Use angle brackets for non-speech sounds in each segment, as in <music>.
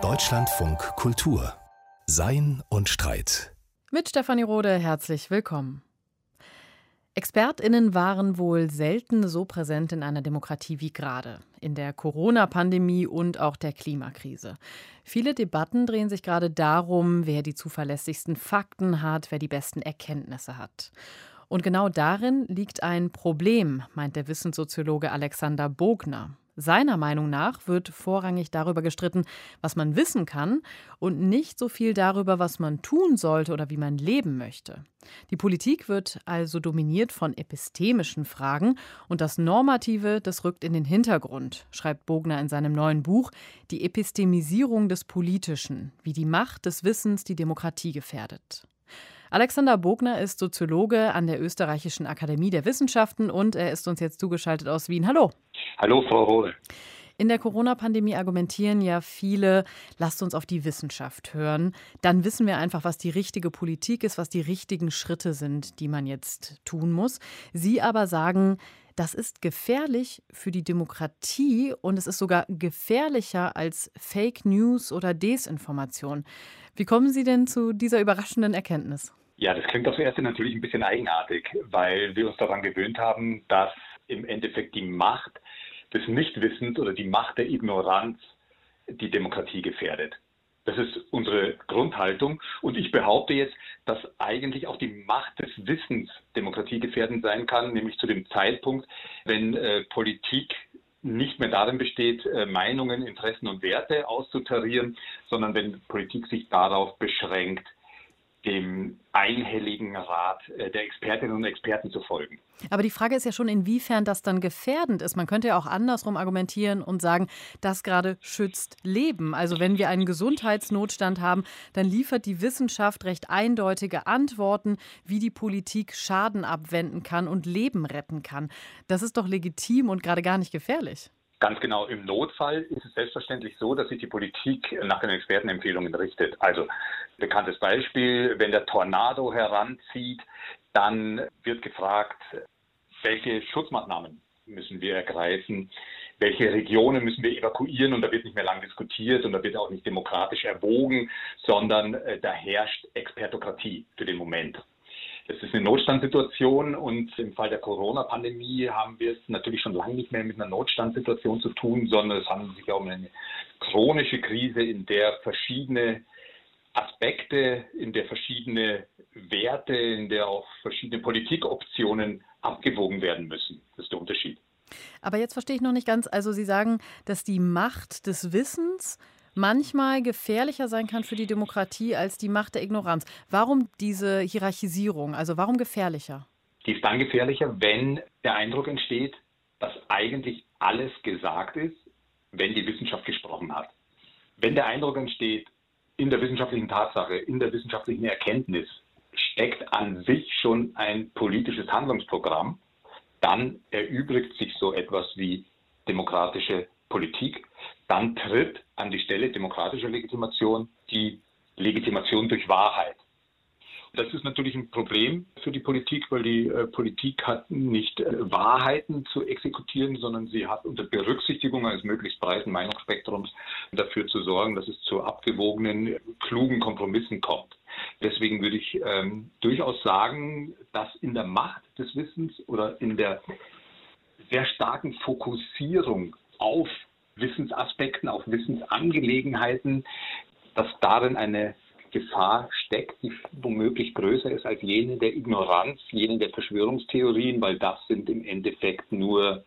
Deutschlandfunk Kultur Sein und Streit. Mit Stefanie Rode herzlich willkommen. Expertinnen waren wohl selten so präsent in einer Demokratie wie gerade, in der Corona-Pandemie und auch der Klimakrise. Viele Debatten drehen sich gerade darum, wer die zuverlässigsten Fakten hat, wer die besten Erkenntnisse hat. Und genau darin liegt ein Problem, meint der Wissenssoziologe Alexander Bogner. Seiner Meinung nach wird vorrangig darüber gestritten, was man wissen kann und nicht so viel darüber, was man tun sollte oder wie man leben möchte. Die Politik wird also dominiert von epistemischen Fragen und das Normative, das rückt in den Hintergrund, schreibt Bogner in seinem neuen Buch Die Epistemisierung des Politischen, wie die Macht des Wissens die Demokratie gefährdet. Alexander Bogner ist Soziologe an der Österreichischen Akademie der Wissenschaften und er ist uns jetzt zugeschaltet aus Wien. Hallo. Hallo, Frau Rohde. In der Corona-Pandemie argumentieren ja viele, lasst uns auf die Wissenschaft hören. Dann wissen wir einfach, was die richtige Politik ist, was die richtigen Schritte sind, die man jetzt tun muss. Sie aber sagen, das ist gefährlich für die Demokratie und es ist sogar gefährlicher als Fake News oder Desinformation. Wie kommen Sie denn zu dieser überraschenden Erkenntnis? Ja, das klingt aufs Erste natürlich ein bisschen eigenartig, weil wir uns daran gewöhnt haben, dass im Endeffekt die Macht des Nichtwissens oder die Macht der Ignoranz die Demokratie gefährdet. Das ist unsere Grundhaltung. Und ich behaupte jetzt, dass eigentlich auch die Macht des Wissens demokratiegefährdend sein kann, nämlich zu dem Zeitpunkt, wenn äh, Politik nicht mehr darin besteht, äh, Meinungen, Interessen und Werte auszutarieren, sondern wenn Politik sich darauf beschränkt, dem einhelligen Rat äh, der Expertinnen und Experten zu folgen. Aber die Frage ist ja schon, inwiefern das dann gefährdend ist. Man könnte ja auch andersrum argumentieren und sagen, das gerade schützt Leben. Also wenn wir einen Gesundheitsnotstand haben, dann liefert die Wissenschaft recht eindeutige Antworten, wie die Politik Schaden abwenden kann und Leben retten kann. Das ist doch legitim und gerade gar nicht gefährlich. Ganz genau, im Notfall ist es selbstverständlich so, dass sich die Politik nach den Expertenempfehlungen richtet. Also bekanntes Beispiel, wenn der Tornado heranzieht, dann wird gefragt, welche Schutzmaßnahmen müssen wir ergreifen, welche Regionen müssen wir evakuieren und da wird nicht mehr lang diskutiert und da wird auch nicht demokratisch erwogen, sondern äh, da herrscht Expertokratie für den Moment. Das ist eine Notstandssituation und im Fall der Corona-Pandemie haben wir es natürlich schon lange nicht mehr mit einer Notstandssituation zu tun, sondern es handelt sich um eine chronische Krise, in der verschiedene Aspekte, in der verschiedene Werte, in der auch verschiedene Politikoptionen abgewogen werden müssen. Das ist der Unterschied. Aber jetzt verstehe ich noch nicht ganz, also Sie sagen, dass die Macht des Wissens manchmal gefährlicher sein kann für die Demokratie als die Macht der Ignoranz. Warum diese Hierarchisierung? Also warum gefährlicher? Die ist dann gefährlicher, wenn der Eindruck entsteht, dass eigentlich alles gesagt ist, wenn die Wissenschaft gesprochen hat. Wenn der Eindruck entsteht, in der wissenschaftlichen Tatsache, in der wissenschaftlichen Erkenntnis steckt an sich schon ein politisches Handlungsprogramm, dann erübrigt sich so etwas wie demokratische Politik dann tritt an die Stelle demokratischer Legitimation die Legitimation durch Wahrheit. Das ist natürlich ein Problem für die Politik, weil die äh, Politik hat nicht äh, Wahrheiten zu exekutieren, sondern sie hat unter Berücksichtigung eines möglichst breiten Meinungsspektrums dafür zu sorgen, dass es zu abgewogenen, klugen Kompromissen kommt. Deswegen würde ich ähm, durchaus sagen, dass in der Macht des Wissens oder in der sehr starken Fokussierung auf Wissensaspekten, auf Wissensangelegenheiten, dass darin eine Gefahr steckt, die womöglich größer ist als jene der Ignoranz, jene der Verschwörungstheorien, weil das sind im Endeffekt nur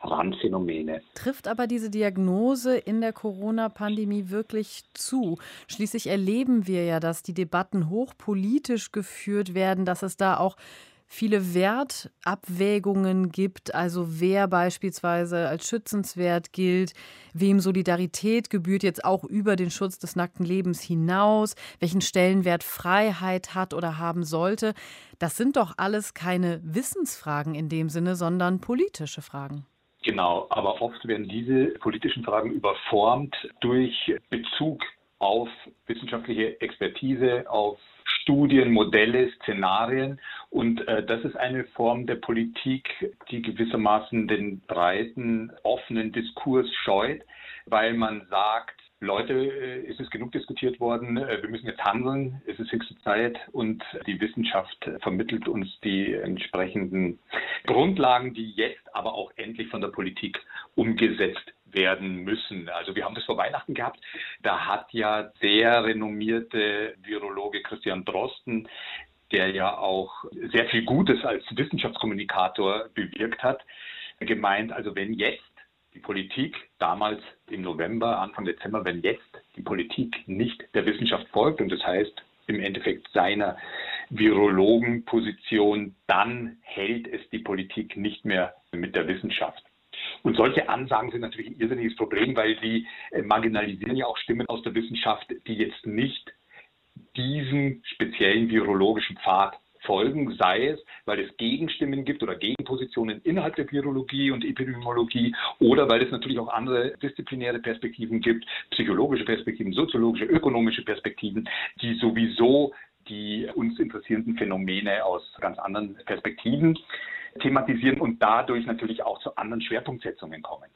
Randphänomene. Trifft aber diese Diagnose in der Corona-Pandemie wirklich zu? Schließlich erleben wir ja, dass die Debatten hochpolitisch geführt werden, dass es da auch viele Wertabwägungen gibt, also wer beispielsweise als schützenswert gilt, wem Solidarität gebührt jetzt auch über den Schutz des nackten Lebens hinaus, welchen Stellenwert Freiheit hat oder haben sollte. Das sind doch alles keine Wissensfragen in dem Sinne, sondern politische Fragen. Genau, aber oft werden diese politischen Fragen überformt durch Bezug auf wissenschaftliche Expertise, auf Studien, Modelle, Szenarien. Und äh, das ist eine Form der Politik, die gewissermaßen den breiten, offenen Diskurs scheut, weil man sagt, Leute, äh, es ist genug diskutiert worden, äh, wir müssen jetzt handeln, es ist höchste Zeit und die Wissenschaft vermittelt uns die entsprechenden Grundlagen, die jetzt aber auch endlich von der Politik umgesetzt werden müssen. Also wir haben das vor Weihnachten gehabt. Da hat ja der renommierte Virologe Christian Drosten, der ja auch sehr viel Gutes als Wissenschaftskommunikator bewirkt hat, gemeint, also wenn jetzt die Politik damals im November, Anfang Dezember, wenn jetzt die Politik nicht der Wissenschaft folgt und das heißt im Endeffekt seiner Virologenposition, dann hält es die Politik nicht mehr mit der Wissenschaft. Und solche Ansagen sind natürlich ein irrsinniges Problem, weil sie äh, marginalisieren ja auch Stimmen aus der Wissenschaft, die jetzt nicht diesem speziellen virologischen Pfad folgen, sei es, weil es Gegenstimmen gibt oder Gegenpositionen innerhalb der Virologie und Epidemiologie oder weil es natürlich auch andere disziplinäre Perspektiven gibt, psychologische Perspektiven, soziologische, ökonomische Perspektiven, die sowieso die uns interessierenden Phänomene aus ganz anderen Perspektiven thematisieren und dadurch natürlich auch zu anderen Schwerpunktsetzungen kommen.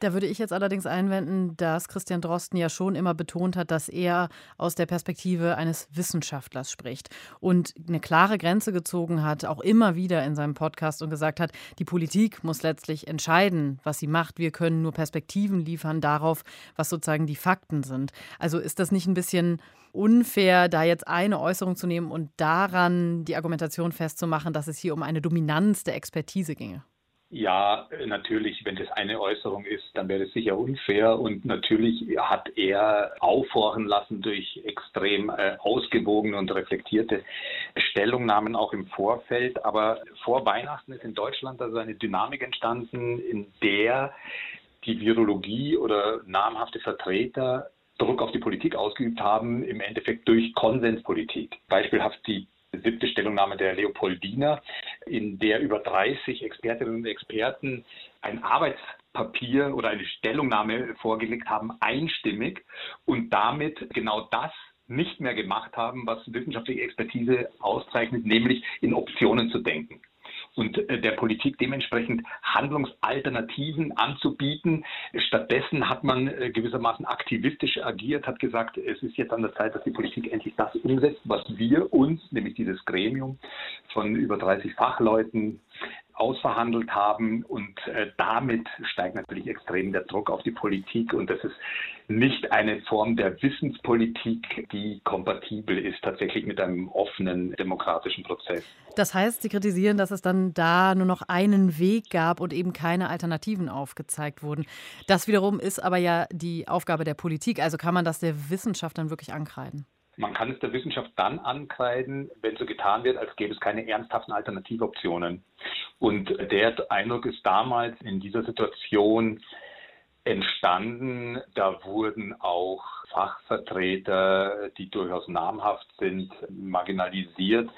Da würde ich jetzt allerdings einwenden, dass Christian Drosten ja schon immer betont hat, dass er aus der Perspektive eines Wissenschaftlers spricht und eine klare Grenze gezogen hat, auch immer wieder in seinem Podcast und gesagt hat, die Politik muss letztlich entscheiden, was sie macht. Wir können nur Perspektiven liefern darauf, was sozusagen die Fakten sind. Also ist das nicht ein bisschen unfair, da jetzt eine Äußerung zu nehmen und daran die Argumentation festzumachen, dass es hier um eine Dominanz der Expertise ginge? Ja, natürlich, wenn das eine Äußerung ist, dann wäre das sicher unfair. Und natürlich hat er aufhorchen lassen durch extrem äh, ausgewogene und reflektierte Stellungnahmen auch im Vorfeld. Aber vor Weihnachten ist in Deutschland also eine Dynamik entstanden, in der die Virologie oder namhafte Vertreter Druck auf die Politik ausgeübt haben, im Endeffekt durch Konsenspolitik. Beispielhaft die siebte Stellungnahme der Leopoldina, in der über 30 Expertinnen und Experten ein Arbeitspapier oder eine Stellungnahme vorgelegt haben, einstimmig und damit genau das nicht mehr gemacht haben, was wissenschaftliche Expertise auszeichnet, nämlich in Optionen zu denken und äh, der Politik dementsprechend Handlungsalternativen anzubieten. Stattdessen hat man äh, gewissermaßen aktivistisch agiert, hat gesagt, es ist jetzt an der Zeit, dass die Politik endlich das umsetzt, was wir uns, nämlich dieses Gremium von über 30 Fachleuten, ausverhandelt haben. Und äh, damit steigt natürlich extrem der Druck auf die Politik. Und das ist nicht eine Form der Wissenspolitik, die kompatibel ist tatsächlich mit einem offenen demokratischen Prozess. Das heißt, Sie kritisieren, dass es dann da nur noch einen Weg gab und eben keine Alternativen aufgezeigt wurden. Das wiederum ist aber ja die Aufgabe der Politik. Also kann man das der Wissenschaft dann wirklich ankreiden? Man kann es der Wissenschaft dann ankreiden, wenn so getan wird, als gäbe es keine ernsthaften Alternativoptionen. Und der Eindruck ist damals in dieser Situation entstanden. Da wurden auch Fachvertreter, die durchaus namhaft sind, marginalisiert,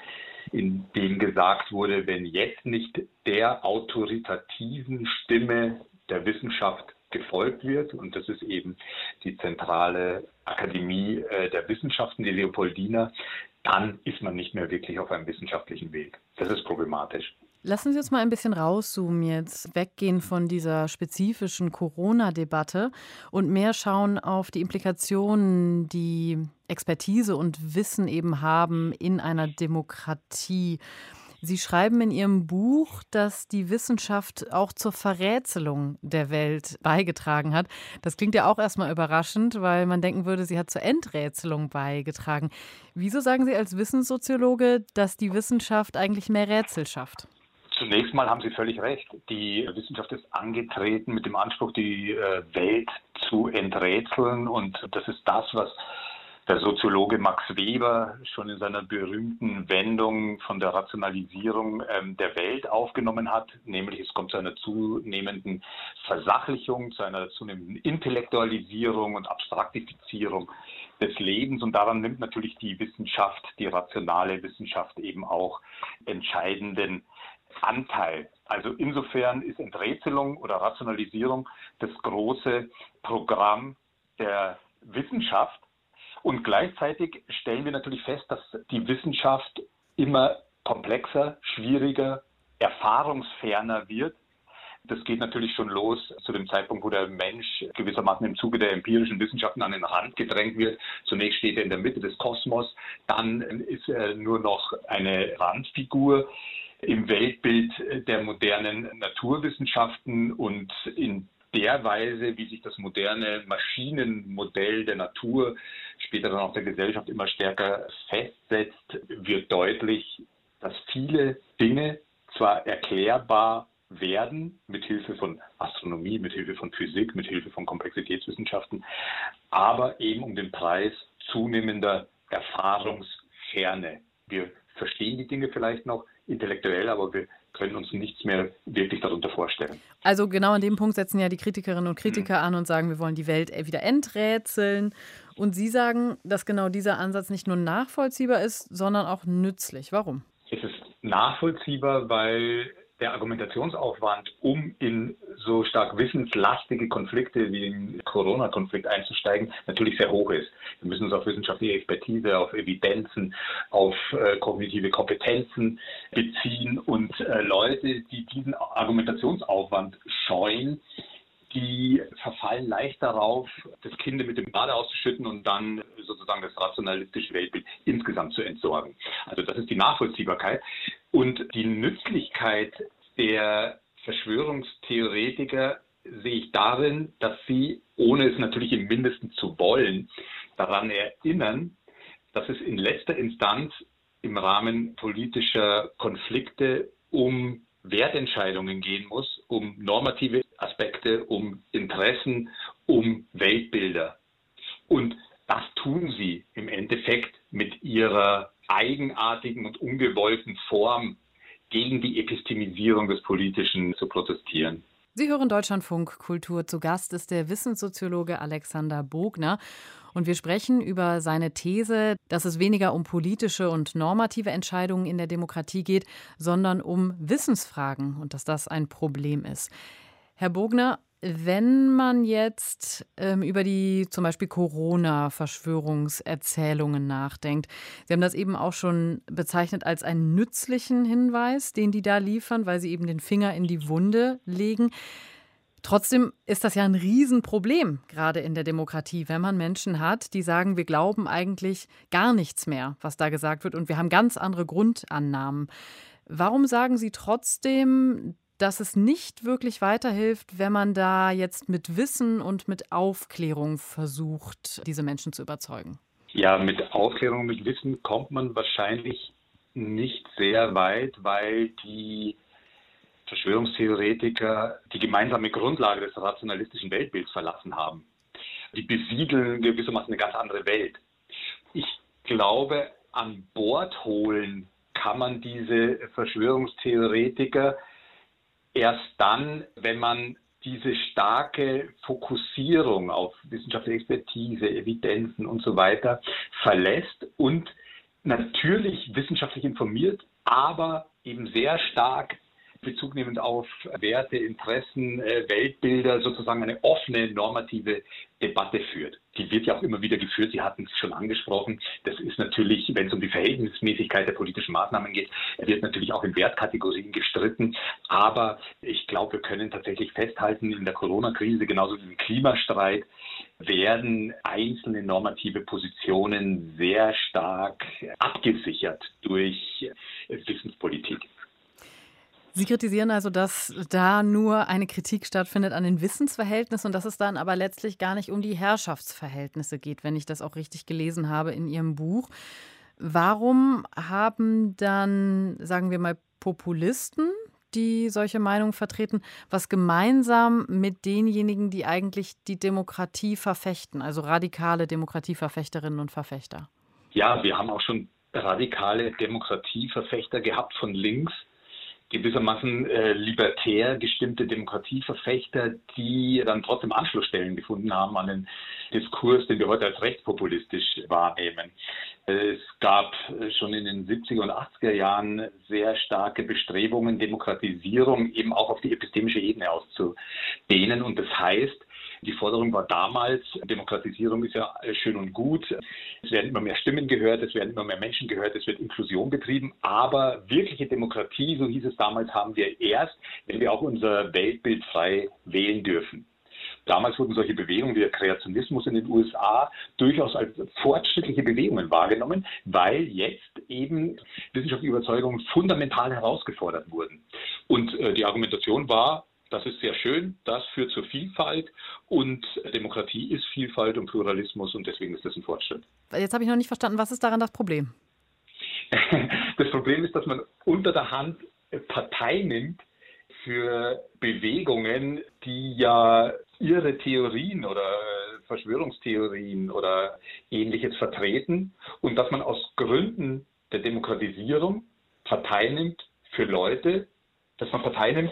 indem gesagt wurde, wenn jetzt nicht der autoritativen Stimme der Wissenschaft gefolgt wird. Und das ist eben die zentrale Akademie äh, der Wissenschaften, die Leopoldina. Dann ist man nicht mehr wirklich auf einem wissenschaftlichen Weg. Das ist problematisch. Lassen Sie uns mal ein bisschen rauszoomen jetzt, weggehen von dieser spezifischen Corona-Debatte und mehr schauen auf die Implikationen, die Expertise und Wissen eben haben in einer Demokratie. Sie schreiben in Ihrem Buch, dass die Wissenschaft auch zur Verrätselung der Welt beigetragen hat. Das klingt ja auch erstmal überraschend, weil man denken würde, sie hat zur Enträtselung beigetragen. Wieso sagen Sie als Wissenssoziologe, dass die Wissenschaft eigentlich mehr Rätsel schafft? Zunächst mal haben Sie völlig recht. Die Wissenschaft ist angetreten mit dem Anspruch, die äh, Welt zu enträtseln. Und das ist das, was der Soziologe Max Weber schon in seiner berühmten Wendung von der Rationalisierung ähm, der Welt aufgenommen hat, nämlich es kommt zu einer zunehmenden Versachlichung, zu einer zunehmenden Intellektualisierung und Abstraktifizierung des Lebens und daran nimmt natürlich die Wissenschaft, die rationale Wissenschaft eben auch entscheidenden Anteil. Also insofern ist Enträtselung oder Rationalisierung das große Programm der Wissenschaft Und gleichzeitig stellen wir natürlich fest, dass die Wissenschaft immer komplexer, schwieriger, erfahrungsferner wird. Das geht natürlich schon los zu dem Zeitpunkt, wo der Mensch gewissermaßen im Zuge der empirischen Wissenschaften an den Rand gedrängt wird. Zunächst steht er in der Mitte des Kosmos, dann ist er nur noch eine Randfigur im Weltbild der modernen Naturwissenschaften und in der Weise, wie sich das moderne Maschinenmodell der Natur, später dann auch der Gesellschaft immer stärker festsetzt, wird deutlich, dass viele Dinge zwar erklärbar werden mit Hilfe von Astronomie, mit Hilfe von Physik, mit Hilfe von Komplexitätswissenschaften, aber eben um den Preis zunehmender Erfahrungsferne. Wir verstehen die Dinge vielleicht noch intellektuell, aber wir können uns nichts mehr wirklich darunter vorstellen. Also genau an dem Punkt setzen ja die Kritikerinnen und Kritiker mhm. an und sagen, wir wollen die Welt wieder enträtseln. Und Sie sagen, dass genau dieser Ansatz nicht nur nachvollziehbar ist, sondern auch nützlich. Warum? Es ist nachvollziehbar, weil der Argumentationsaufwand, um in so stark wissenslastige Konflikte wie den Corona-Konflikt einzusteigen, natürlich sehr hoch ist. Wir müssen uns auf wissenschaftliche Expertise, auf Evidenzen, auf äh, kognitive Kompetenzen beziehen und äh, Leute, die diesen Argumentationsaufwand scheuen, die verfallen leicht darauf, das Kind mit dem Bade auszuschütten und dann sozusagen das rationalistische Weltbild insgesamt zu entsorgen. Also das ist die Nachvollziehbarkeit. Und die Nützlichkeit der Verschwörungstheoretiker sehe ich darin, dass sie, ohne es natürlich im Mindesten zu wollen, daran erinnern, dass es in letzter Instanz im Rahmen politischer Konflikte um Wertentscheidungen gehen muss, um normative Aspekte, um Interessen, um Weltbilder. Und das tun sie im Endeffekt mit ihrer eigenartigen und ungewollten Form gegen die Epistemisierung des Politischen zu protestieren. Sie hören Deutschlandfunk Kultur. Zu Gast ist der Wissenssoziologe Alexander Bogner. Und wir sprechen über seine These, dass es weniger um politische und normative Entscheidungen in der Demokratie geht, sondern um Wissensfragen und dass das ein Problem ist. Herr Bogner, wenn man jetzt ähm, über die zum Beispiel Corona-Verschwörungserzählungen nachdenkt, Sie haben das eben auch schon bezeichnet als einen nützlichen Hinweis, den die da liefern, weil sie eben den Finger in die Wunde legen. Trotzdem ist das ja ein Riesenproblem, gerade in der Demokratie, wenn man Menschen hat, die sagen, wir glauben eigentlich gar nichts mehr, was da gesagt wird, und wir haben ganz andere Grundannahmen. Warum sagen Sie trotzdem, dass es nicht wirklich weiterhilft, wenn man da jetzt mit Wissen und mit Aufklärung versucht, diese Menschen zu überzeugen? Ja, mit Aufklärung, mit Wissen kommt man wahrscheinlich nicht sehr weit, weil die Verschwörungstheoretiker die gemeinsame Grundlage des rationalistischen Weltbilds verlassen haben. Die besiedeln gewissermaßen eine ganz andere Welt. Ich glaube, an Bord holen kann man diese Verschwörungstheoretiker erst dann, wenn man diese starke Fokussierung auf wissenschaftliche Expertise, Evidenzen und so weiter verlässt und natürlich wissenschaftlich informiert, aber eben sehr stark Bezug nehmend auf Werte, Interessen, äh, Weltbilder sozusagen eine offene normative Debatte führt. Die wird ja auch immer wieder geführt. Sie hatten es schon angesprochen. Das ist natürlich, wenn es um die Verhältnismäßigkeit der politischen Maßnahmen geht, wird natürlich auch in Wertkategorien gestritten. Aber ich glaube, wir können tatsächlich festhalten, in der Corona-Krise, genauso wie im Klimastreit, werden einzelne normative Positionen sehr stark abgesichert durch Wissenspolitik. Sie kritisieren also, dass da nur eine Kritik stattfindet an den Wissensverhältnissen und dass es dann aber letztlich gar nicht um die Herrschaftsverhältnisse geht, wenn ich das auch richtig gelesen habe in Ihrem Buch. Warum haben dann, sagen wir mal, Populisten, die solche Meinungen vertreten, was gemeinsam mit denjenigen, die eigentlich die Demokratie verfechten, also radikale Demokratieverfechterinnen und Verfechter? Ja, wir haben auch schon radikale Demokratieverfechter gehabt von links, gewissermaßen äh, libertär gestimmte Demokratieverfechter, die dann trotzdem Anschlussstellen gefunden haben an den Diskurs, den wir heute als rechtspopulistisch wahrnehmen. Es gab äh, schon in den 70er und 80er Jahren sehr starke Bestrebungen, Demokratisierung eben auch auf die epistemische Ebene auszudehnen. Und das heißt, Die Forderung war damals, Demokratisierung ist ja schön und gut. Es werden immer mehr Stimmen gehört, es werden immer mehr Menschen gehört, es wird Inklusion betrieben. Aber wirkliche Demokratie, so hieß es damals, haben wir erst, wenn wir auch unser Weltbild frei wählen dürfen. Damals wurden solche Bewegungen wie der Kreationismus in den USA durchaus als fortschrittliche Bewegungen wahrgenommen, weil jetzt eben wissenschaftliche Überzeugungen fundamental herausgefordert wurden. Und äh, die Argumentation war, das ist sehr schön, das führt zur Vielfalt und Demokratie ist Vielfalt und Pluralismus und deswegen ist das ein Fortschritt. Jetzt habe ich noch nicht verstanden, was ist daran das Problem? <laughs> Das Problem ist, dass man unter der Hand Partei nimmt für Bewegungen, die ja ihre Theorien oder Verschwörungstheorien oder ähnliches vertreten und dass man aus Gründen der Demokratisierung Partei nimmt für Leute, dass man Partei nimmt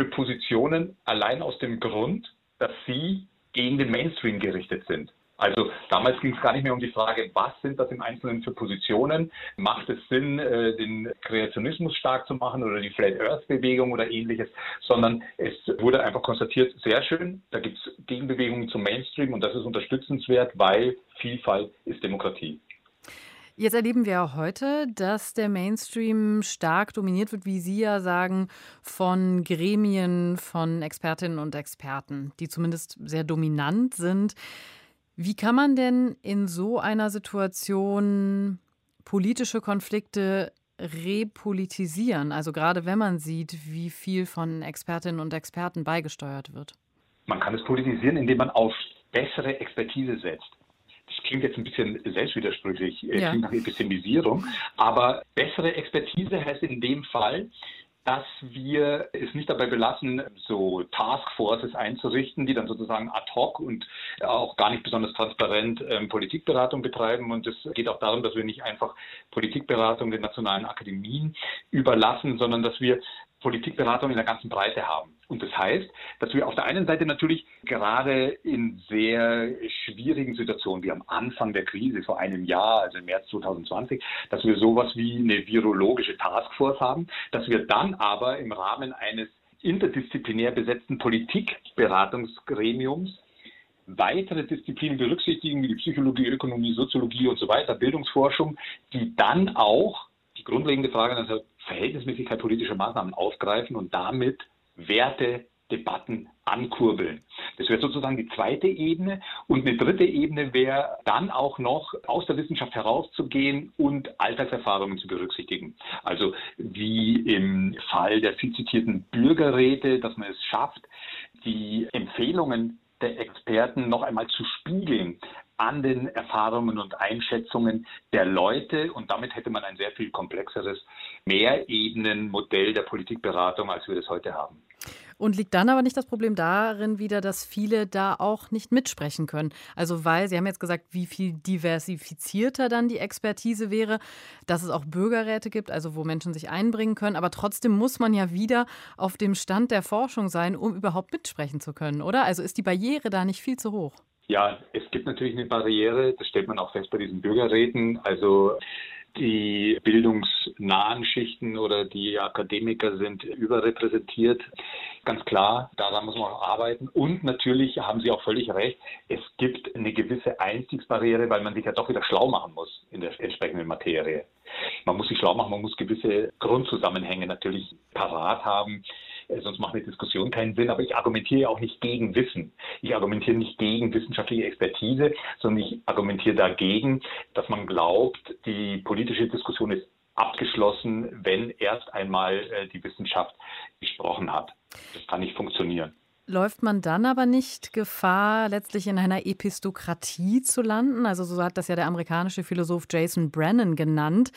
für Positionen allein aus dem Grund, dass sie gegen den Mainstream gerichtet sind. Also damals ging es gar nicht mehr um die Frage, was sind das im Einzelnen für Positionen? Macht es Sinn, äh, den Kreationismus stark zu machen oder die Flat Earth Bewegung oder ähnliches, sondern es wurde einfach konstatiert, sehr schön, da gibt es Gegenbewegungen zum Mainstream und das ist unterstützenswert, weil Vielfalt ist Demokratie. Jetzt erleben wir auch heute, dass der Mainstream stark dominiert wird, wie Sie ja sagen, von Gremien, von Expertinnen und Experten, die zumindest sehr dominant sind. Wie kann man denn in so einer Situation politische Konflikte repolitisieren? Also gerade wenn man sieht, wie viel von Expertinnen und Experten beigesteuert wird. Man kann es politisieren, indem man auf bessere Expertise setzt. Klingt jetzt ein bisschen selbstwidersprüchlich, äh, ja. klingt nach Epistemisierung, aber bessere Expertise heißt in dem Fall, dass wir es nicht dabei belassen, so Taskforces einzurichten, die dann sozusagen ad hoc und auch gar nicht besonders transparent ähm, Politikberatung betreiben. Und es geht auch darum, dass wir nicht einfach Politikberatung den nationalen Akademien überlassen, sondern dass wir Politikberatung in der ganzen Breite haben. Und das heißt, dass wir auf der einen Seite natürlich gerade in sehr schwierigen Situationen, wie am Anfang der Krise vor einem Jahr, also im März 2020, dass wir sowas wie eine virologische Taskforce haben, dass wir dann aber im Rahmen eines interdisziplinär besetzten Politikberatungsgremiums weitere Disziplinen berücksichtigen, wie die Psychologie, Ökonomie, Soziologie und so weiter, Bildungsforschung, die dann auch die grundlegende Frage der Verhältnismäßigkeit politischer Maßnahmen aufgreifen und damit Werte, Debatten ankurbeln. Das wäre sozusagen die zweite Ebene. Und eine dritte Ebene wäre dann auch noch aus der Wissenschaft herauszugehen und Alltagserfahrungen zu berücksichtigen. Also wie im Fall der viel zitierten Bürgerräte, dass man es schafft, die Empfehlungen der Experten noch einmal zu spiegeln an den Erfahrungen und Einschätzungen der Leute. Und damit hätte man ein sehr viel komplexeres Mehrebenenmodell der Politikberatung, als wir das heute haben. Und liegt dann aber nicht das Problem darin wieder, dass viele da auch nicht mitsprechen können? Also weil, Sie haben jetzt gesagt, wie viel diversifizierter dann die Expertise wäre, dass es auch Bürgerräte gibt, also wo Menschen sich einbringen können. Aber trotzdem muss man ja wieder auf dem Stand der Forschung sein, um überhaupt mitsprechen zu können, oder? Also ist die Barriere da nicht viel zu hoch? Ja, es gibt natürlich eine Barriere, das stellt man auch fest bei diesen Bürgerräten. Also die bildungsnahen Schichten oder die Akademiker sind überrepräsentiert. Ganz klar, daran muss man auch arbeiten. Und natürlich haben Sie auch völlig recht, es gibt eine gewisse Einstiegsbarriere, weil man sich ja doch wieder schlau machen muss in der entsprechenden Materie. Man muss sich schlau machen, man muss gewisse Grundzusammenhänge natürlich parat haben. Äh, sonst macht eine Diskussion keinen Sinn. Aber ich argumentiere auch nicht gegen Wissen. Ich argumentiere nicht gegen wissenschaftliche Expertise, sondern ich argumentiere dagegen, dass man glaubt, die politische Diskussion ist abgeschlossen, wenn erst einmal äh, die Wissenschaft gesprochen hat. Das kann nicht funktionieren. Läuft man dann aber nicht Gefahr, letztlich in einer Epistokratie zu landen? Also so hat das ja der amerikanische Philosoph Jason Brennan genannt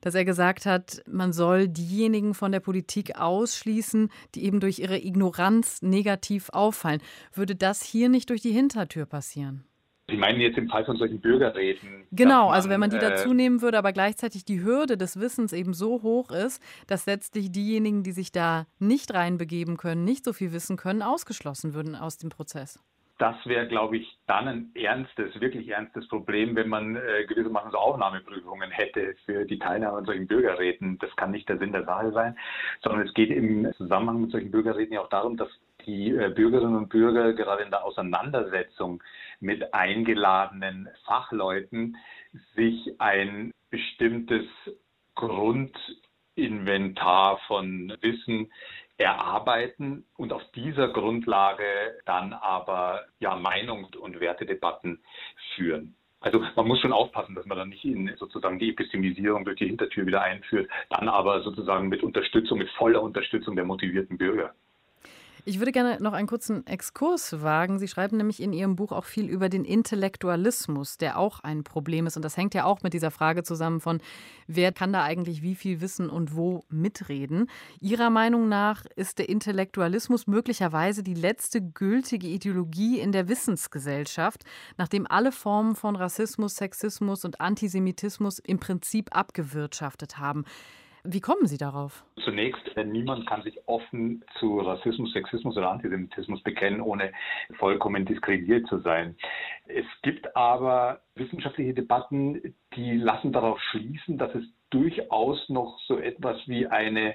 dass er gesagt hat, man soll diejenigen von der Politik ausschließen, die eben durch ihre Ignoranz negativ auffallen. Würde das hier nicht durch die Hintertür passieren? Sie meinen jetzt im Fall von solchen Bürgerräten? Genau, man, also wenn man die äh, dazu nehmen würde, aber gleichzeitig die Hürde des Wissens eben so hoch ist, dass letztlich diejenigen, die sich da nicht reinbegeben können, nicht so viel wissen können, ausgeschlossen würden aus dem Prozess das wäre, glaube ich, dann ein ernstes, wirklich ernstes Problem, wenn man äh, gewissermaßen so Aufnahmeprüfungen hätte für die Teilnahme an solchen Bürgerräten. Das kann nicht der Sinn der Sache sein, sondern es geht im Zusammenhang mit solchen Bürgerräten ja auch darum, dass die äh, Bürgerinnen und Bürger gerade in der Auseinandersetzung mit eingeladenen Fachleuten sich ein bestimmtes Grundinventar von Wissen erarbeiten und auf dieser Grundlage dann aber ja Meinungs- und Wertedebatten führen. Also man muss schon aufpassen, dass man dann nicht in sozusagen die Epistemisierung durch die Hintertür wieder einführt, dann aber sozusagen mit Unterstützung, mit voller Unterstützung der motivierten Bürger. Ich würde gerne noch einen kurzen Exkurs wagen. Sie schreiben nämlich in Ihrem Buch auch viel über den Intellektualismus, der auch ein Problem ist. Und das hängt ja auch mit dieser Frage zusammen von, wer kann da eigentlich wie viel wissen und wo mitreden. Ihrer Meinung nach ist der Intellektualismus möglicherweise die letzte gültige Ideologie in der Wissensgesellschaft, nachdem alle Formen von Rassismus, Sexismus und Antisemitismus im Prinzip abgewirtschaftet haben. Wie kommen Sie darauf? Zunächst, niemand kann sich offen zu Rassismus, Sexismus oder Antisemitismus bekennen, ohne vollkommen diskreditiert zu sein. Es gibt aber wissenschaftliche Debatten, die lassen darauf schließen, dass es durchaus noch so etwas wie eine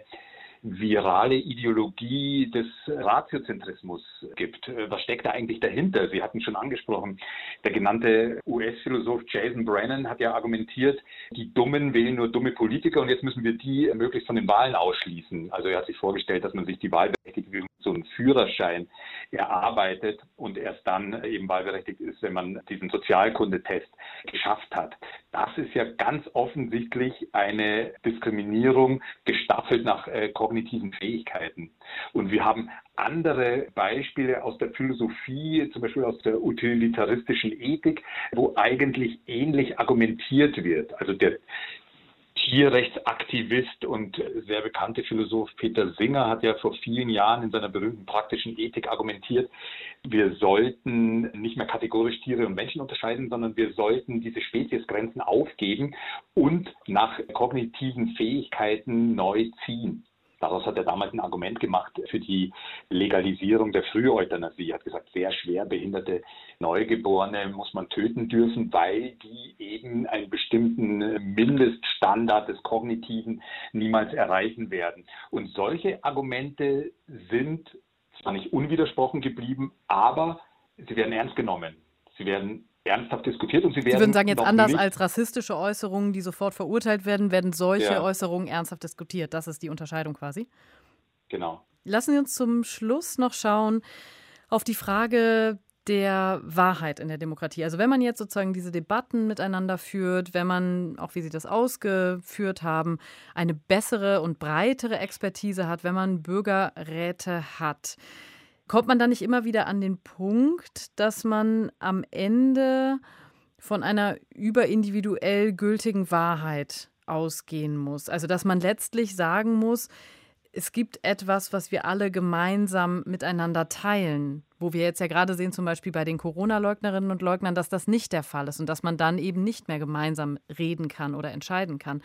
virale Ideologie des Ratiozentrismus gibt. Was steckt da eigentlich dahinter? Sie hatten schon angesprochen, der genannte US-Philosoph Jason Brennan hat ja argumentiert, die Dummen wählen nur dumme Politiker und jetzt müssen wir die möglichst von den Wahlen ausschließen. Also er hat sich vorgestellt, dass man sich die Wahlberechtigung so einen Führerschein erarbeitet und erst dann eben wahlberechtigt ist, wenn man diesen Sozialkundetest geschafft hat. Das ist ja ganz offensichtlich eine Diskriminierung gestaffelt nach äh, Fähigkeiten. Und wir haben andere Beispiele aus der Philosophie, zum Beispiel aus der utilitaristischen Ethik, wo eigentlich ähnlich argumentiert wird. Also der Tierrechtsaktivist und sehr bekannte Philosoph Peter Singer hat ja vor vielen Jahren in seiner berühmten praktischen Ethik argumentiert, wir sollten nicht mehr kategorisch Tiere und Menschen unterscheiden, sondern wir sollten diese Speziesgrenzen aufgeben und nach kognitiven Fähigkeiten neu ziehen. Daraus hat er damals ein Argument gemacht für die Legalisierung der Früheuthanasie. Er hat gesagt, sehr schwer behinderte Neugeborene muss man töten dürfen, weil die eben einen bestimmten Mindeststandard des Kognitiven niemals erreichen werden. Und solche Argumente sind zwar nicht unwidersprochen geblieben, aber sie werden ernst genommen. Sie werden ernsthaft diskutiert und sie werden. Sie würden sagen, jetzt anders als rassistische Äußerungen, die sofort verurteilt werden, werden solche ja. Äußerungen ernsthaft diskutiert. Das ist die Unterscheidung quasi. Genau. Lassen Sie uns zum Schluss noch schauen auf die Frage der Wahrheit in der Demokratie. Also wenn man jetzt sozusagen diese Debatten miteinander führt, wenn man, auch wie Sie das ausgeführt haben, eine bessere und breitere Expertise hat, wenn man Bürgerräte hat, Kommt man da nicht immer wieder an den Punkt, dass man am Ende von einer überindividuell gültigen Wahrheit ausgehen muss? Also dass man letztlich sagen muss, es gibt etwas, was wir alle gemeinsam miteinander teilen, wo wir jetzt ja gerade sehen, zum Beispiel bei den Corona-Leugnerinnen und Leugnern, dass das nicht der Fall ist und dass man dann eben nicht mehr gemeinsam reden kann oder entscheiden kann.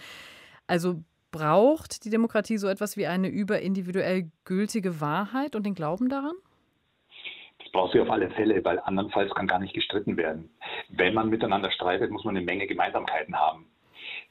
Also braucht die Demokratie so etwas wie eine überindividuell gültige Wahrheit und den Glauben daran? Braucht sie auf alle Fälle, weil andernfalls kann gar nicht gestritten werden. Wenn man miteinander streitet, muss man eine Menge Gemeinsamkeiten haben.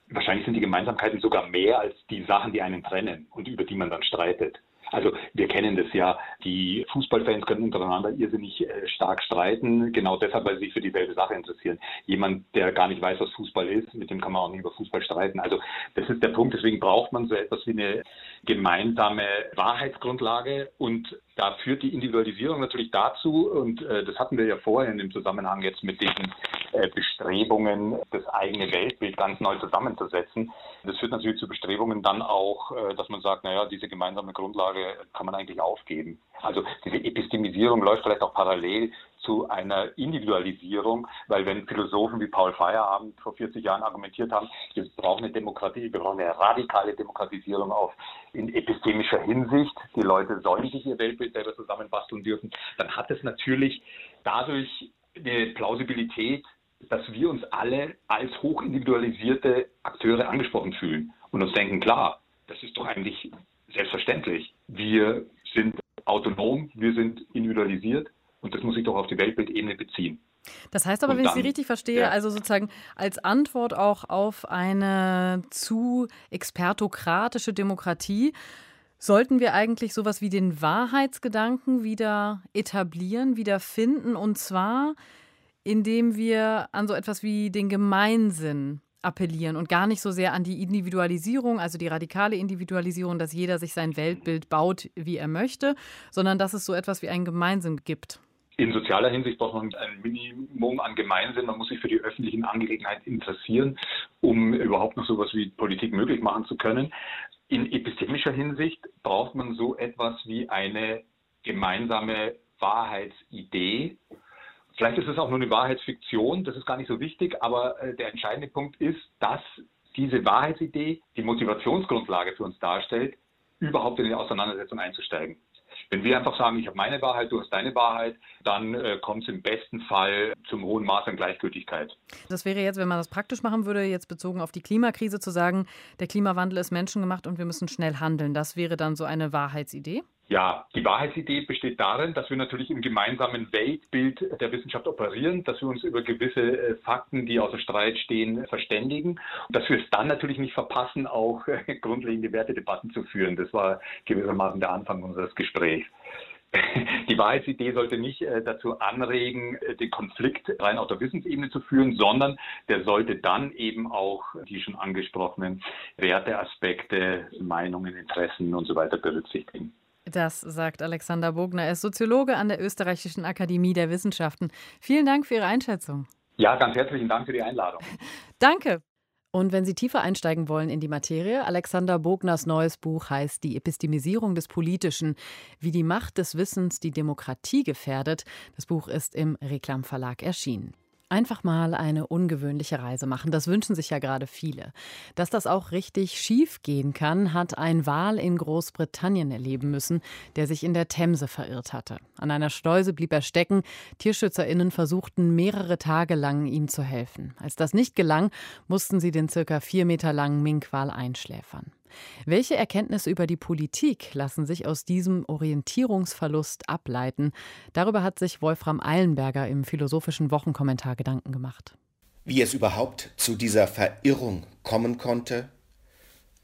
Wahrscheinlich sind die Gemeinsamkeiten sogar mehr als die Sachen, die einen trennen und über die man dann streitet. Also wir kennen das ja, die Fußballfans können untereinander irrsinnig äh, stark streiten, genau deshalb, weil sie sich für dieselbe Sache interessieren. Jemand, der gar nicht weiß, was Fußball ist, mit dem kann man auch nicht über Fußball streiten. Also das ist der Punkt, deswegen braucht man so etwas wie eine gemeinsame Wahrheitsgrundlage und da führt die Individualisierung natürlich dazu, und äh, das hatten wir ja vorher in dem Zusammenhang jetzt mit diesen äh, Bestrebungen, das eigene Weltbild ganz neu zusammenzusetzen. Das führt natürlich zu Bestrebungen dann auch, äh, dass man sagt, naja, diese gemeinsame Grundlage kann man eigentlich aufgeben. Also diese Epistemisierung läuft vielleicht auch parallel zu einer Individualisierung, weil wenn Philosophen wie Paul Feierabend vor 40 Jahren argumentiert haben, wir brauchen eine Demokratie, wir brauchen eine radikale Demokratisierung auf in epistemischer Hinsicht, die Leute sollen sich ihr Weltbild selber zusammenbasteln dürfen, dann hat es natürlich dadurch eine Plausibilität, dass wir uns alle als hochindividualisierte Akteure angesprochen fühlen und uns denken, klar, das ist doch eigentlich selbstverständlich. Wir sind autonom, wir sind individualisiert und das muss sich doch auf die Weltbildebene beziehen. Das heißt aber, und wenn dann, ich Sie richtig verstehe, ja. also sozusagen als Antwort auch auf eine zu expertokratische Demokratie, Sollten wir eigentlich sowas wie den Wahrheitsgedanken wieder etablieren, wieder finden? Und zwar, indem wir an so etwas wie den Gemeinsinn appellieren und gar nicht so sehr an die Individualisierung, also die radikale Individualisierung, dass jeder sich sein Weltbild baut, wie er möchte, sondern dass es so etwas wie einen Gemeinsinn gibt. In sozialer Hinsicht braucht man ein Minimum an Gemeinsinn. Man muss sich für die öffentlichen Angelegenheiten interessieren, um überhaupt noch so etwas wie Politik möglich machen zu können. In epistemischer Hinsicht braucht man so etwas wie eine gemeinsame Wahrheitsidee. Vielleicht ist es auch nur eine Wahrheitsfiktion, das ist gar nicht so wichtig, aber äh, der entscheidende Punkt ist, dass diese Wahrheitsidee die Motivationsgrundlage für uns darstellt, überhaupt in die Auseinandersetzung einzusteigen. Wenn wir einfach sagen, ich habe meine Wahrheit, du hast deine Wahrheit, dann äh, kommt es im besten Fall zum hohen Maß an Gleichgültigkeit. Das wäre jetzt, wenn man das praktisch machen würde, jetzt bezogen auf die Klimakrise zu sagen, der Klimawandel ist menschengemacht und wir müssen schnell handeln. Das wäre dann so eine Wahrheitsidee? Ja, die Wahrheitsidee besteht darin, dass wir natürlich im gemeinsamen Weltbild der Wissenschaft operieren, dass wir uns über gewisse äh, Fakten, die außer Streit stehen, verständigen und dass wir es dann natürlich nicht verpassen, auch äh, <laughs> grundlegende Wertedebatten zu führen. Das war gewissermaßen der Anfang unseres Gesprächs. <laughs> Die Wahrheitsidee sollte nicht äh, dazu anregen, den Konflikt rein auf der Wissensebene zu führen, sondern der sollte dann eben auch die schon angesprochenen Werteaspekte, Meinungen, Interessen und so weiter berücksichtigen. Das sagt Alexander Bogner. Er ist Soziologe an der Österreichischen Akademie der Wissenschaften. Vielen Dank für Ihre Einschätzung. Ja, ganz herzlichen Dank für die Einladung. <laughs> Danke. Und wenn Sie tiefer einsteigen wollen in die Materie, Alexander Bogners neues Buch heißt Die Epistemisierung des Politischen, wie die Macht des Wissens die Demokratie gefährdet. Das Buch ist im Reklam Verlag erschienen. Einfach mal eine ungewöhnliche Reise machen, das wünschen sich ja gerade viele. Dass das auch richtig schief gehen kann, hat ein Wal in Großbritannien erleben müssen, der sich in der Themse verirrt hatte. An einer Schleuse blieb er stecken. TierschützerInnen versuchten mehrere Tage lang, ihm zu helfen. Als das nicht gelang, mussten sie den circa vier Meter langen Minkwal einschläfern. Welche Erkenntnisse über die Politik lassen sich aus diesem Orientierungsverlust ableiten? Darüber hat sich Wolfram Eilenberger im philosophischen Wochenkommentar Gedanken gemacht. Wie es überhaupt zu dieser Verirrung kommen konnte?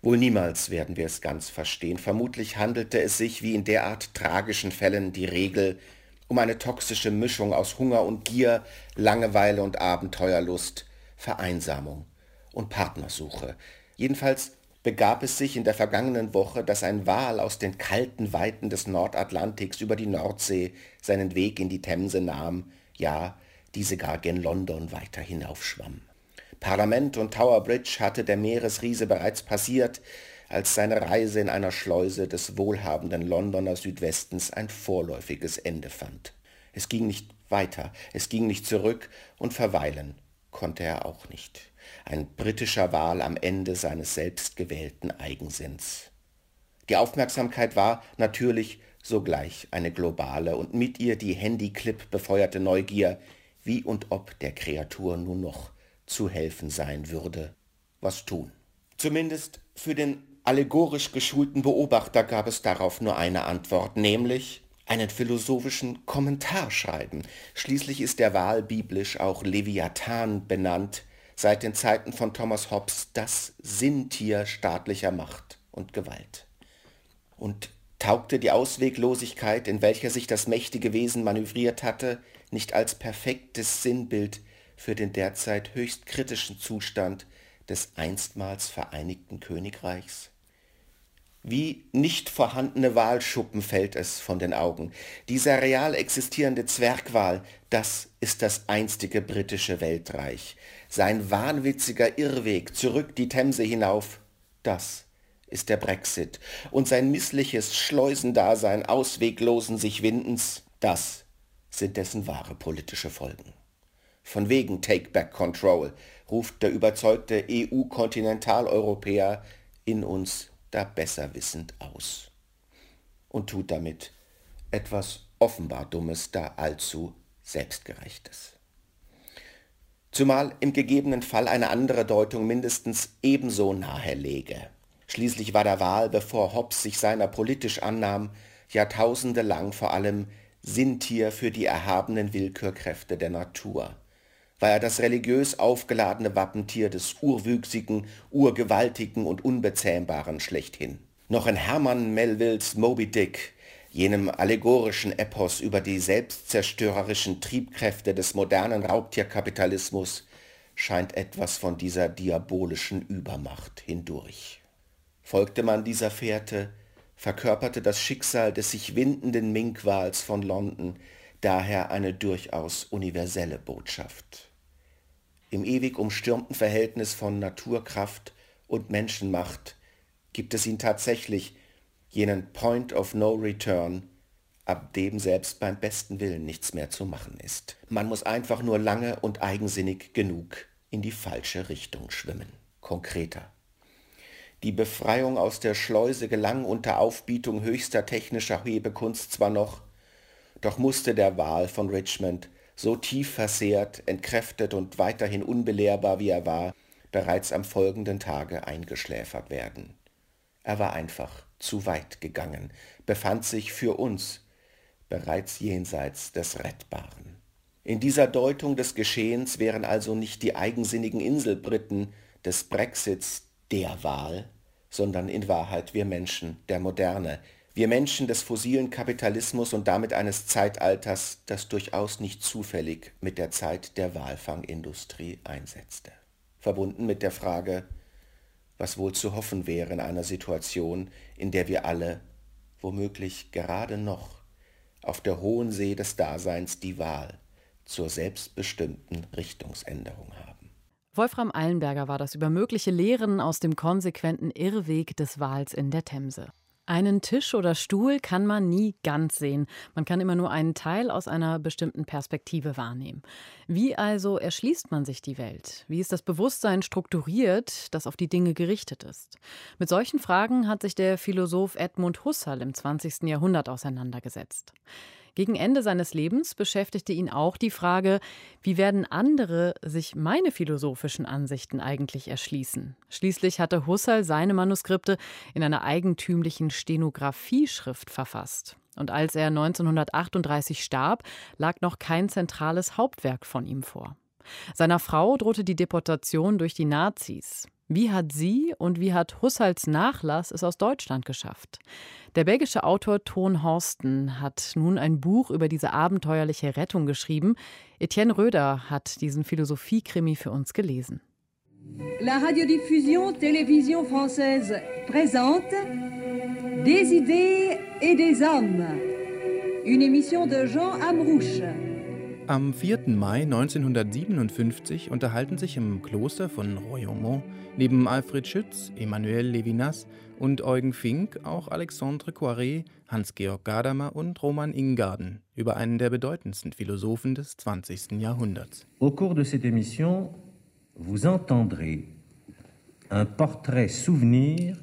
Wohl niemals werden wir es ganz verstehen. Vermutlich handelte es sich, wie in derart tragischen Fällen die Regel, um eine toxische Mischung aus Hunger und Gier, Langeweile und Abenteuerlust, Vereinsamung und Partnersuche. Jedenfalls begab es sich in der vergangenen Woche, dass ein Wal aus den kalten Weiten des Nordatlantiks über die Nordsee seinen Weg in die Themse nahm, ja, diese gar gen London weiter hinaufschwamm. Parlament und Tower Bridge hatte der Meeresriese bereits passiert, als seine Reise in einer Schleuse des wohlhabenden Londoner Südwestens ein vorläufiges Ende fand. Es ging nicht weiter, es ging nicht zurück, und verweilen konnte er auch nicht ein britischer Wal am Ende seines selbstgewählten Eigensinns. Die Aufmerksamkeit war natürlich sogleich eine globale und mit ihr die Handyclip befeuerte Neugier, wie und ob der Kreatur nun noch zu helfen sein würde. Was tun? Zumindest für den allegorisch geschulten Beobachter gab es darauf nur eine Antwort, nämlich einen philosophischen Kommentar schreiben. Schließlich ist der Wal biblisch auch Leviathan benannt, seit den Zeiten von Thomas Hobbes das Sinntier staatlicher Macht und Gewalt. Und taugte die Ausweglosigkeit, in welcher sich das mächtige Wesen manövriert hatte, nicht als perfektes Sinnbild für den derzeit höchst kritischen Zustand des einstmals Vereinigten Königreichs? Wie nicht vorhandene Wahlschuppen fällt es von den Augen. Dieser real existierende Zwergwal, das ist das einstige britische Weltreich. Sein wahnwitziger Irrweg zurück die Themse hinauf, das ist der Brexit. Und sein missliches Schleusendasein ausweglosen sich Windens, das sind dessen wahre politische Folgen. Von wegen Take Back Control ruft der überzeugte EU-Kontinentaleuropäer in uns da besser wissend aus und tut damit etwas offenbar Dummes, da allzu Selbstgerechtes. Zumal im gegebenen Fall eine andere Deutung mindestens ebenso nahe läge. Schließlich war der Wahl, bevor Hobbes sich seiner politisch annahm, Jahrtausende lang vor allem Sinntier für die erhabenen Willkürkräfte der Natur war er das religiös aufgeladene Wappentier des Urwüchsigen, Urgewaltigen und Unbezähmbaren schlechthin. Noch in Hermann Melvilles Moby Dick, jenem allegorischen Epos über die selbstzerstörerischen Triebkräfte des modernen Raubtierkapitalismus, scheint etwas von dieser diabolischen Übermacht hindurch. Folgte man dieser Fährte, verkörperte das Schicksal des sich windenden Minkwals von London daher eine durchaus universelle Botschaft. Im ewig umstürmten Verhältnis von Naturkraft und Menschenmacht gibt es ihn tatsächlich, jenen Point of No Return, ab dem selbst beim besten Willen nichts mehr zu machen ist. Man muss einfach nur lange und eigensinnig genug in die falsche Richtung schwimmen. Konkreter. Die Befreiung aus der Schleuse gelang unter Aufbietung höchster technischer Hebekunst zwar noch, doch musste der Wahl von Richmond, so tief versehrt, entkräftet und weiterhin unbelehrbar wie er war, bereits am folgenden Tage eingeschläfert werden. Er war einfach zu weit gegangen, befand sich für uns bereits jenseits des Rettbaren. In dieser Deutung des Geschehens wären also nicht die eigensinnigen Inselbriten des Brexits der Wahl, sondern in Wahrheit wir Menschen der Moderne, wir Menschen des fossilen Kapitalismus und damit eines Zeitalters, das durchaus nicht zufällig mit der Zeit der Walfangindustrie einsetzte. Verbunden mit der Frage, was wohl zu hoffen wäre in einer Situation, in der wir alle, womöglich gerade noch, auf der hohen See des Daseins die Wahl zur selbstbestimmten Richtungsänderung haben. Wolfram Eilenberger war das über mögliche Lehren aus dem konsequenten Irrweg des Wals in der Themse. Einen Tisch oder Stuhl kann man nie ganz sehen. Man kann immer nur einen Teil aus einer bestimmten Perspektive wahrnehmen. Wie also erschließt man sich die Welt? Wie ist das Bewusstsein strukturiert, das auf die Dinge gerichtet ist? Mit solchen Fragen hat sich der Philosoph Edmund Husserl im 20. Jahrhundert auseinandergesetzt. Gegen Ende seines Lebens beschäftigte ihn auch die Frage, wie werden andere sich meine philosophischen Ansichten eigentlich erschließen? Schließlich hatte Husserl seine Manuskripte in einer eigentümlichen Stenografieschrift verfasst. Und als er 1938 starb, lag noch kein zentrales Hauptwerk von ihm vor. Seiner Frau drohte die Deportation durch die Nazis. Wie hat sie und wie hat Husserls Nachlass es aus Deutschland geschafft? Der belgische Autor Ton Horsten hat nun ein Buch über diese abenteuerliche Rettung geschrieben. Etienne Röder hat diesen Philosophiekrimi für uns gelesen. La Radiodiffusion Télévision Française présente Des idées et des hommes. Une émission de Jean Amrouche. Am 4. Mai 1957 unterhalten sich im Kloster von Royaumont neben Alfred Schütz, Emmanuel Levinas und Eugen Fink auch Alexandre Coiré, Hans-Georg Gadamer und Roman Ingarden über einen der bedeutendsten Philosophen des 20. Jahrhunderts. Au cours de cette émission, vous entendrez un portrait souvenir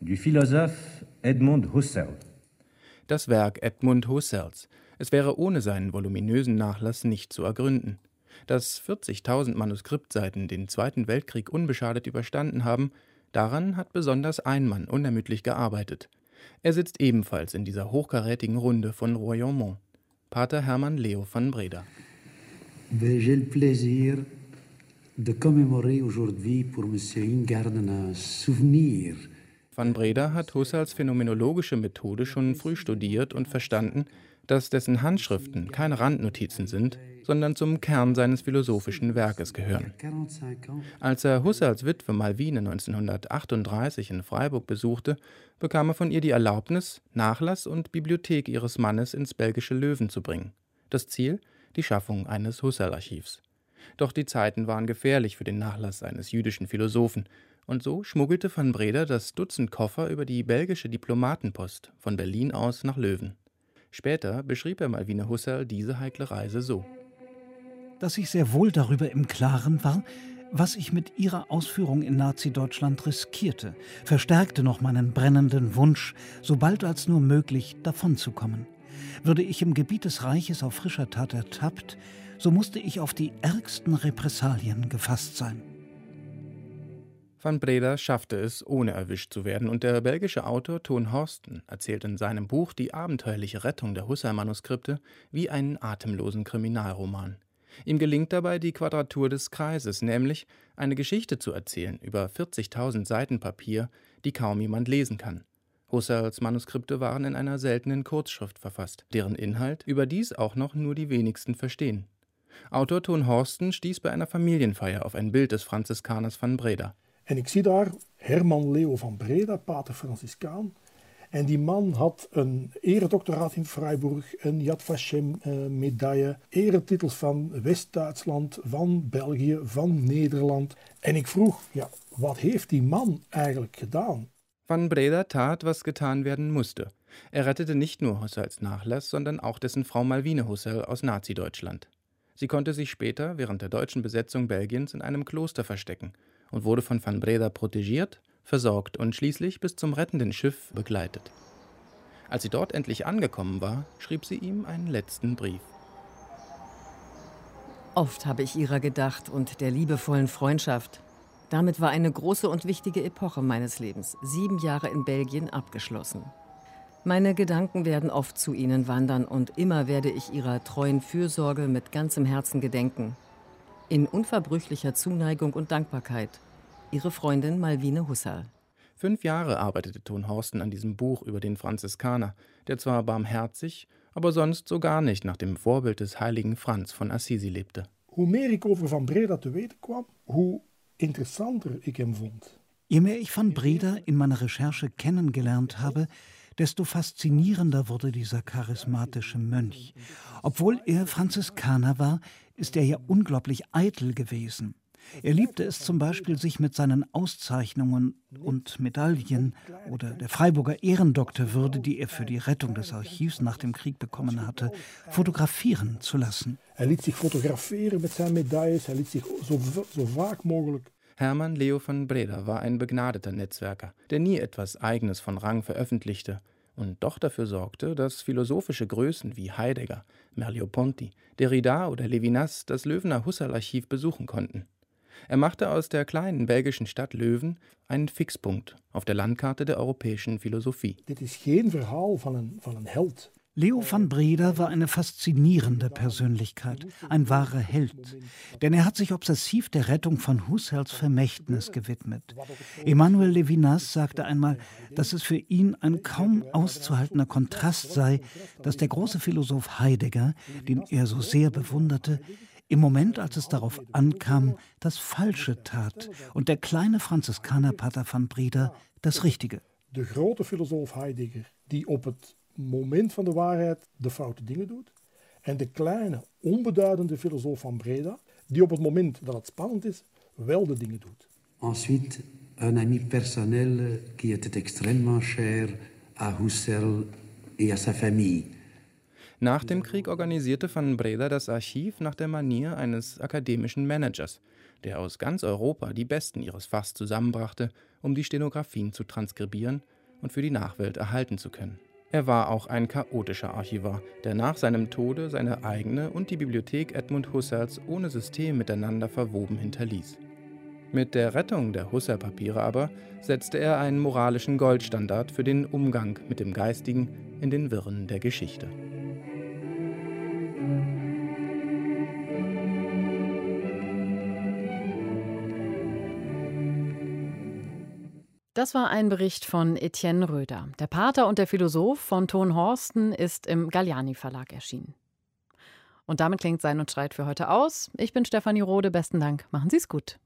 du philosophe Edmund Husserl. Das Werk Edmund Husserls es wäre ohne seinen voluminösen Nachlass nicht zu ergründen. Dass 40.000 Manuskriptseiten den Zweiten Weltkrieg unbeschadet überstanden haben, daran hat besonders ein Mann unermüdlich gearbeitet. Er sitzt ebenfalls in dieser hochkarätigen Runde von Royaumont. Pater Hermann Leo van Breda. J'ai le plaisir de commémorer aujourd'hui pour M. Ingarden un souvenir. Van Breda hat Husserls phänomenologische Methode schon früh studiert und verstanden, dass dessen Handschriften keine Randnotizen sind, sondern zum Kern seines philosophischen Werkes gehören. Als er Husserls Witwe Malvine 1938 in Freiburg besuchte, bekam er von ihr die Erlaubnis, Nachlass und Bibliothek ihres Mannes ins belgische Löwen zu bringen. Das Ziel? Die Schaffung eines Husserl-Archivs. Doch die Zeiten waren gefährlich für den Nachlass eines jüdischen Philosophen, und so schmuggelte van Breda das Dutzend Koffer über die belgische Diplomatenpost von Berlin aus nach Löwen. Später beschrieb er Malvina Husserl diese heikle Reise so. Dass ich sehr wohl darüber im Klaren war, was ich mit ihrer Ausführung in Nazi-Deutschland riskierte, verstärkte noch meinen brennenden Wunsch, so bald als nur möglich davonzukommen. Würde ich im Gebiet des Reiches auf frischer Tat ertappt, so musste ich auf die ärgsten Repressalien gefasst sein. Van Breda schaffte es, ohne erwischt zu werden, und der belgische Autor Thon Horsten erzählt in seinem Buch Die abenteuerliche Rettung der Husserl-Manuskripte wie einen atemlosen Kriminalroman. Ihm gelingt dabei die Quadratur des Kreises, nämlich eine Geschichte zu erzählen über 40.000 Seiten Papier, die kaum jemand lesen kann. Husserls Manuskripte waren in einer seltenen Kurzschrift verfasst, deren Inhalt überdies auch noch nur die wenigsten verstehen. Autor Ton Horsten stieß bei einer Familienfeier auf ein Bild des Franziskaners van Breda. En ik zie daar Herman Leo van Breda, pater Franciscaan. En die man had een eredoctoraat in Freiburg, een Yad Vashem-medaille, uh, eretitels van West-Duitsland, van België, van Nederland. En ik vroeg, ja, wat heeft die man eigenlijk gedaan? Van Breda tat, was getan werden musste. Er rettete nicht nur Husserls Nachlass, sondern auch dessen Frau Malvine Husserl aus Nazi-Deutschland. Sie konnte sich später während der deutschen Besetzung Belgiens in einem Kloster verstecken und wurde von van Breda protegiert, versorgt und schließlich bis zum rettenden Schiff begleitet. Als sie dort endlich angekommen war, schrieb sie ihm einen letzten Brief. Oft habe ich ihrer gedacht und der liebevollen Freundschaft. Damit war eine große und wichtige Epoche meines Lebens, sieben Jahre in Belgien, abgeschlossen. Meine Gedanken werden oft zu ihnen wandern und immer werde ich ihrer treuen Fürsorge mit ganzem Herzen gedenken. In unverbrüchlicher Zuneigung und Dankbarkeit. Ihre Freundin Malvine Husserl. Fünf Jahre arbeitete Thon Horsten an diesem Buch über den Franziskaner, der zwar barmherzig, aber sonst so gar nicht nach dem Vorbild des heiligen Franz von Assisi lebte. Hoe meer ik over Van Breda te weten kwam, hoe interessanter ich hem vond. Je mehr ich van Breda in meiner Recherche kennengelernt habe, desto faszinierender wurde dieser charismatische Mönch. Obwohl er Franziskaner war, ist er ja unglaublich eitel gewesen. Er liebte es zum Beispiel, sich mit seinen Auszeichnungen und Medaillen oder der Freiburger Ehrendoktorwürde, die er für die Rettung des Archivs nach dem Krieg bekommen hatte, fotografieren zu lassen. Er ließ sich fotografieren mit seinen Medaillen, er ließ sich so, so vaak mogelijk Hermann Leo von Breda war ein begnadeter Netzwerker, der nie etwas Eigenes von Rang veröffentlichte und doch dafür sorgte, dass philosophische Größen wie Heidegger, Merleau-Ponty, Derrida oder Levinas das Löwener Husserl-Archiv besuchen konnten. Er machte aus der kleinen belgischen Stadt Löwen einen Fixpunkt auf der Landkarte der europäischen Philosophie. Dit is geen verhaal van een, van een held. Leo van Breda war eine faszinierende Persönlichkeit, ein wahrer Held, denn er hat sich obsessiv der Rettung von Husserls Vermächtnis gewidmet. Emmanuel Levinas sagte einmal, dass es für ihn ein kaum auszuhaltender Kontrast sei, dass der große Philosoph Heidegger, den er so sehr bewunderte, im Moment, als es darauf ankam, das Falsche tat und der kleine Franziskaner Pater van Breda das Richtige. Der große Philosoph Heidegger, die op het moment van de waarheid de foute dingen doet. En de kleine, onbeduidende filosoof van Breda, die op het moment dat het spannend is, wel de dingen doet. Ensuite, un ami personnel qui était extrêmement cher à Husserl et à sa famille. Nach dem Krieg organisierte van Breda das Archiv nach der Manier eines akademischen Managers, der aus ganz Europa die Besten ihres Fachs zusammenbrachte, um die Stenografien zu transkribieren und für die Nachwelt erhalten zu können. Er war auch ein chaotischer Archivar, der nach seinem Tode seine eigene und die Bibliothek Edmund Husserls ohne System miteinander verwoben hinterließ. Mit der Rettung der Husserl-Papiere aber setzte er einen moralischen Goldstandard für den Umgang mit dem Geistigen in den Wirren der Geschichte. Das war ein Bericht von Etienne Röder. Der Pater und der Philosoph von Ton Horsten ist im Galliani Verlag erschienen. Und damit klingt Sein und Streit für heute aus. Ich bin Stefanie Rode. Besten Dank. Machen Sie es gut.